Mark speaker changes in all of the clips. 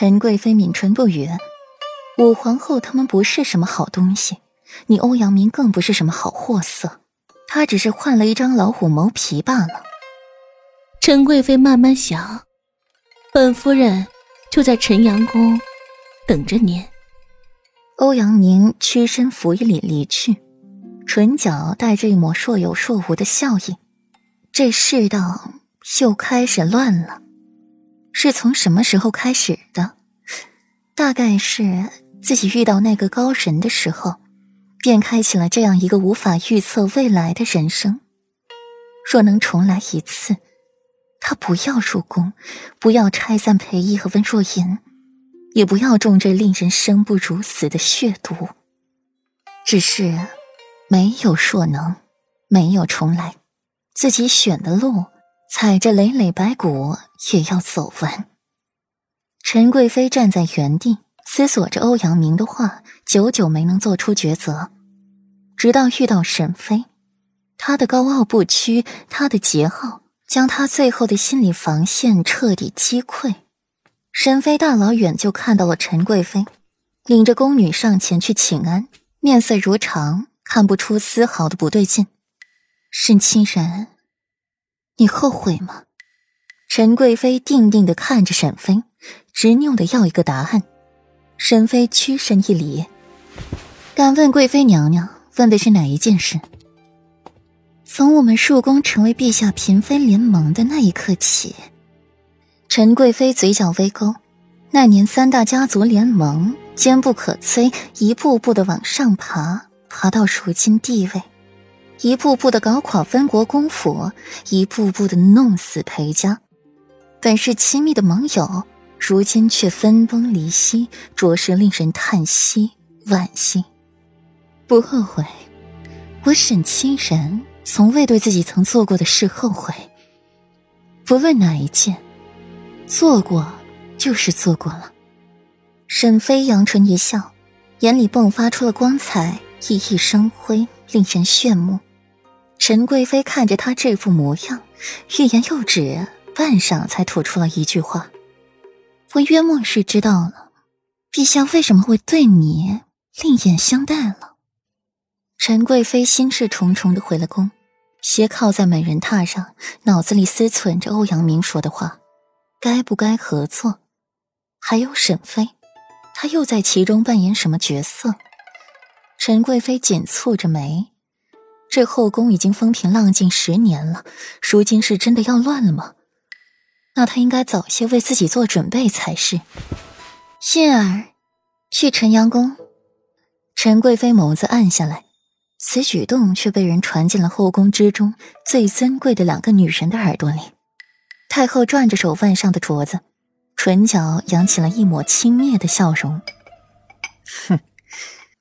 Speaker 1: 陈贵妃抿唇不语。武皇后他们不是什么好东西，你欧阳明更不是什么好货色，他只是换了一张老虎毛皮罢了。
Speaker 2: 陈贵妃慢慢想，本夫人就在陈阳宫等着您。
Speaker 1: 欧阳宁屈身扶一礼离去，唇角带着一抹若有若无的笑意。这世道又开始乱了，是从什么时候开始的？大概是自己遇到那个高人的时候，便开启了这样一个无法预测未来的人生。若能重来一次。他不要入宫，不要拆散裴义和温若言，也不要中这令人生不如死的血毒。只是没有若能，没有重来，自己选的路，踩着累累白骨也要走完。陈贵妃站在原地，思索着欧阳明的话，久久没能做出抉择。直到遇到沈妃，她的高傲不屈，她的桀骜。将他最后的心理防线彻底击溃。沈妃大老远就看到了陈贵妃，领着宫女上前去请安，面色如常，看不出丝毫的不对劲。沈清人，你后悔吗？陈贵妃定定的看着沈妃，执拗的要一个答案。沈妃屈身一礼，敢问贵妃娘娘，问的是哪一件事？从我们入宫成为陛下嫔妃联盟的那一刻起，陈贵妃嘴角微勾。那年三大家族联盟坚不可摧，一步步的往上爬，爬到如今地位，一步步的搞垮分国公府，一步步的弄死裴家。本是亲密的盟友，如今却分崩离析，着实令人叹息惋惜。不后悔，我沈清人。从未对自己曾做过的事后悔。不论哪一件，做过就是做过了。沈飞扬唇一笑，眼里迸发出了光彩，熠熠生辉，令人炫目。陈贵妃看着他这副模样，欲言又止，半晌才吐出了一句话：“我约莫是知道了，陛下为什么会对你另眼相待了。”陈贵妃心事重重的回了宫。斜靠在美人榻上，脑子里思忖着欧阳明说的话，该不该合作？还有沈妃，她又在其中扮演什么角色？陈贵妃紧蹙着眉，这后宫已经风平浪静十年了，如今是真的要乱了吗？那她应该早些为自己做准备才是。杏儿，去陈阳宫。陈贵妃眸子暗下来。此举动却被人传进了后宫之中最尊贵的两个女人的耳朵里。太后转着手腕上的镯子，唇角扬起了一抹轻蔑的笑容。哼，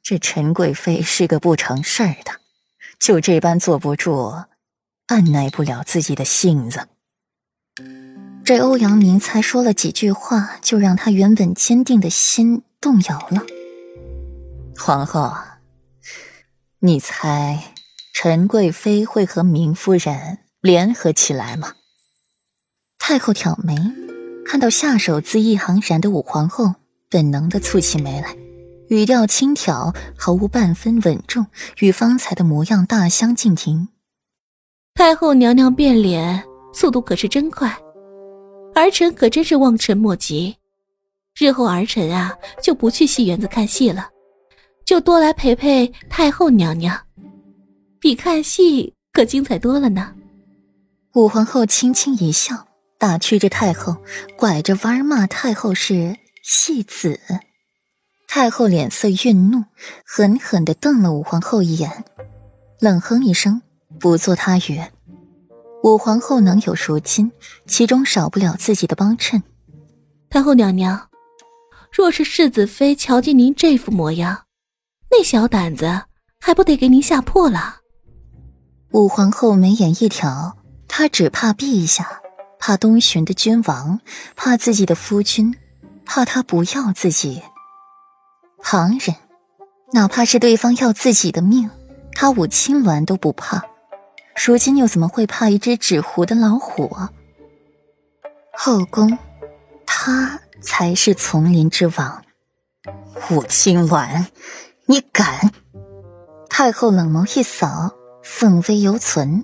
Speaker 1: 这陈贵妃是个不成事儿的，就这般坐不住，按耐不了自己的性子。这欧阳明才说了几句话，就让他原本坚定的心动摇了。皇后。你猜陈贵妃会和明夫人联合起来吗？太后挑眉，看到下手恣意盎然的武皇后，本能的蹙起眉来，语调轻佻，毫无半分稳重，与方才的模样大相径庭。
Speaker 2: 太后娘娘变脸速度可是真快，儿臣可真是望尘莫及。日后儿臣啊，就不去戏园子看戏了。就多来陪陪太后娘娘，比看戏可精彩多了呢。
Speaker 1: 武皇后轻轻一笑，打趣着太后，拐着弯骂太后是戏子。太后脸色愠怒，狠狠地瞪了武皇后一眼，冷哼一声，不作他语。武皇后能有如今，其中少不了自己的帮衬。
Speaker 2: 太后娘娘，若是世子妃瞧见您这副模样，那小胆子还不得给您吓破了？
Speaker 1: 武皇后眉眼一挑，她只怕陛下，怕东巡的君王，怕自己的夫君，怕他不要自己。旁人，哪怕是对方要自己的命，他武青鸾都不怕。如今又怎么会怕一只纸糊的老虎？后宫，他才是丛林之王。武清婉，你敢！太后冷眸一扫，凤飞犹存。